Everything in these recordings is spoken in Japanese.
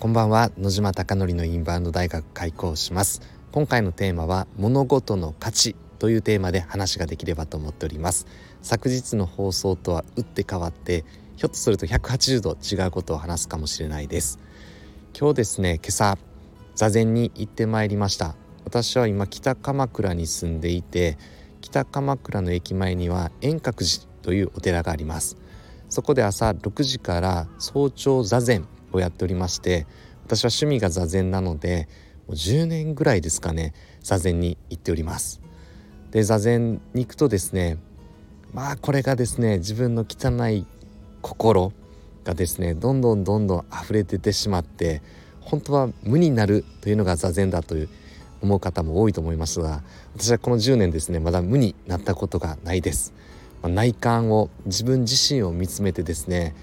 こんばんは。野島貴則のインバウンド大学開講します。今回のテーマは物事の価値というテーマで話ができればと思っております。昨日の放送とは打って変わってひょっとすると180度違うことを話すかもしれないです。今日ですね今朝座禅に行ってまいりました。私は今北鎌倉に住んでいて北鎌倉の駅前には円覚寺というお寺があります。そこで朝6時から早朝座禅をやっておりまして私は趣味が座禅なのでもう10年ぐらいですかね座禅に行っております。で座禅に行くとですねまあこれがですね自分の汚い心がですねどんどんどんどん溢れ出てしまって本当は無になるというのが座禅だという思う方も多いと思いますが私はこの10年ですねまだ無になったことがないです、まあ、内観を自分自身を見つめてですね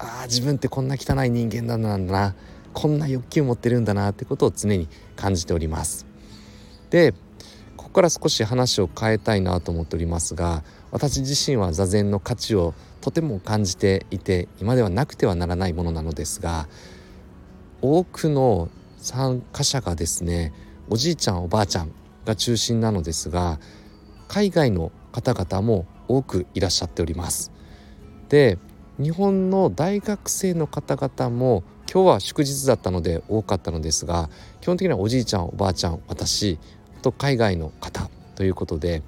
ああ自分ってこんな汚い人間なんだなこんな欲求を持ってるんだなってことを常に感じております。でここから少し話を変えたいなと思っておりますが私自身は座禅の価値をとても感じていて今ではなくてはならないものなのですが多くの参加者がですねおじいちゃんおばあちゃんが中心なのですが海外の方々も多くいらっしゃっております。で日本の大学生の方々も今日は祝日だったので多かったのですが基本的にはおじいちゃんおばあちゃん私と海外の方ということで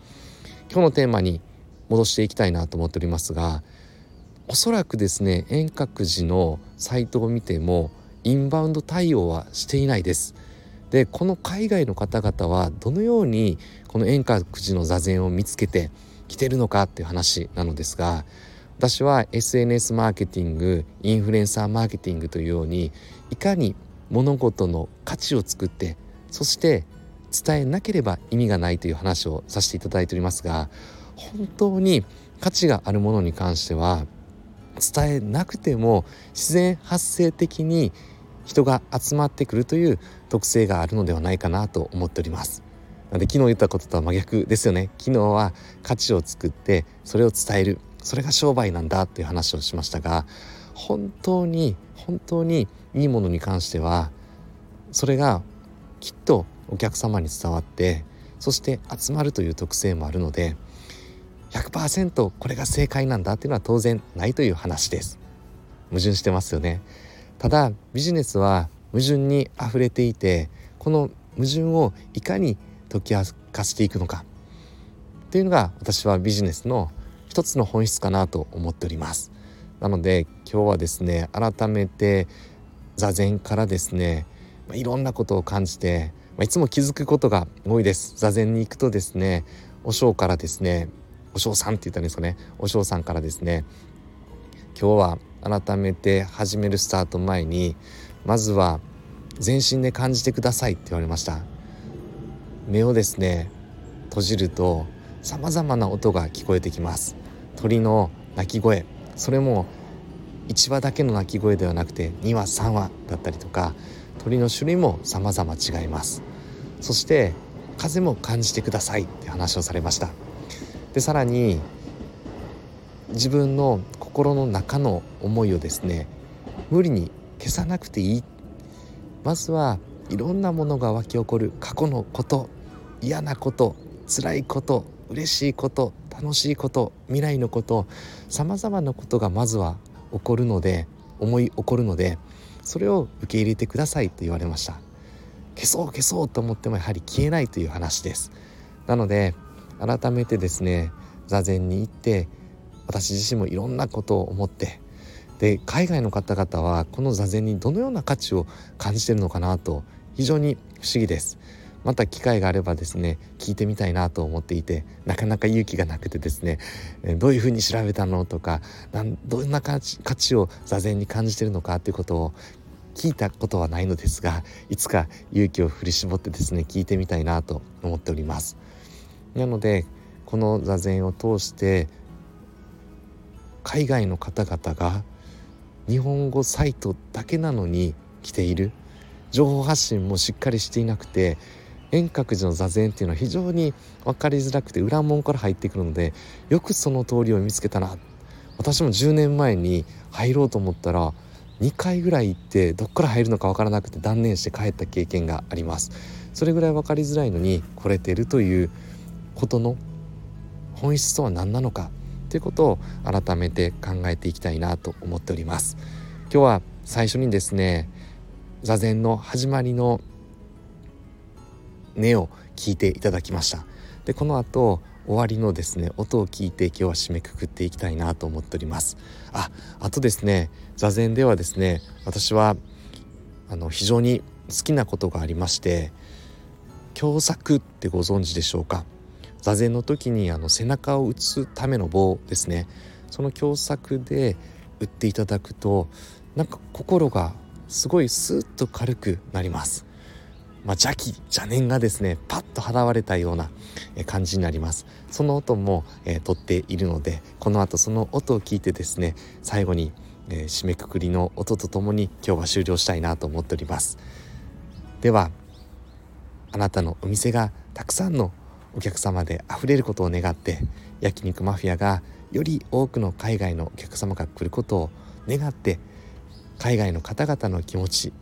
今日のテーマに戻していきたいなと思っておりますがおそらくですね遠隔寺のサイトを見てもインバウンド対応はしていないです。でこの海外の方々はどのようにこの遠隔寺の座禅を見つけてきてるのかっていう話なのですが私は SNS マーケティングインフルエンサーマーケティングというようにいかに物事の価値を作ってそして伝えなければ意味がないという話をさせていただいておりますが本当に価値があるものに関しては伝えなくても自然発生的に人が集まってくるという特性があるのではないかなと思っております。なので昨日言ったこととは真逆ですよね。昨日は価値を作ってそれを伝える。それが商売なんだっていう話をしましたが本当に本当にいいものに関してはそれがきっとお客様に伝わってそして集まるという特性もあるので100%これが正解なんだっていうのは当然ないという話です。矛盾してますよね。ただビジネスは矛盾にあふれていてこの矛盾をいかに解き明かしていくのかというのが私はビジネスの一つの本質かなと思っております。なので今日はですね改めて座禅からですねいろんなことを感じていつも気づくことが多いです。座禅に行くとですねお正からですねお正さんって言ったんですかねお正さんからですね今日は改めて始めるスタート前にまずは全身で感じてくださいって言われました。目をですね閉じると様々な音が聞こえてきます。鳥の鳴き声。それも1羽だけの鳴き声ではなくて2羽3羽だったりとか鳥の種類も様々違います。そして風も感じてくださいって話をされました。でさらに自分の心の中の思いをですね無理に消さなくていい。まずはいろんなものが湧き起こる。過去のこと嫌なこと辛いこと嬉しいこと楽しいこと未来のことさまざまなことがまずは起こるので思い起こるのでそれを受け入れてくださいと言われました。消そう消そうと思ってもやはり消えないという話です。なので改めてですね座禅に行って私自身もいろんなことを思ってで海外の方々はこの座禅にどのような価値を感じてるのかなと非常に不思議です。また機会があればですね聞いてみたいなと思っていてなかなか勇気がなくてですねどういうふうに調べたのとかなんどんな価値を座禅に感じてるのかっていうことを聞いたことはないのですがいつか勇気を振り絞ってですね聞いてみたいなと思っております。なのでこの座禅を通して海外の方々が日本語サイトだけなのに来ている。情報発信もしっかりしていなくて遠隔寺の座禅っていうのは非常に分かりづらくて裏門から入ってくるのでよくその通りを見つけたな。私も10年前に入ろうと思ったら2回ぐらい行ってどっから入るのか分からなくて断念して帰った経験があります。それぐらい分かりづらいのに来れてるということの本質とは何なのかということを改めて考えていきたいなと思っております。今日は最初にですね座禅の始まりの音を聞いていただきました。でこの後終わりのですね音を聞いて今日は締めくくっていきたいなと思っております。ああとですね座禅ではですね私はあの非常に好きなことがありまして共作ってご存知でしょうか？座禅の時にあの背中を打つための棒ですね。その共作で打っていただくとなんか心がすごいスーッと軽くなります。まあ、邪気邪念がですねパッと払われたような感じになります。その音も、えー、撮っているのでこの後その音を聞いてですね最後に、えー、締めくくりの音とともに今日は終了したいなと思っております。ではあなたのお店がたくさんのお客様で溢れることを願って焼肉マフィアがより多くの海外のお客様が来ることを願って海外の方々の気持ち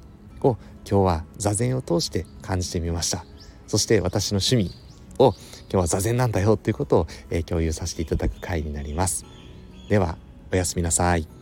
を今日は座禅を通して感じてみました。そして私の趣味を今日は座禅なんだよということを、えー、共有させていただく回になります。ではおやすみなさい。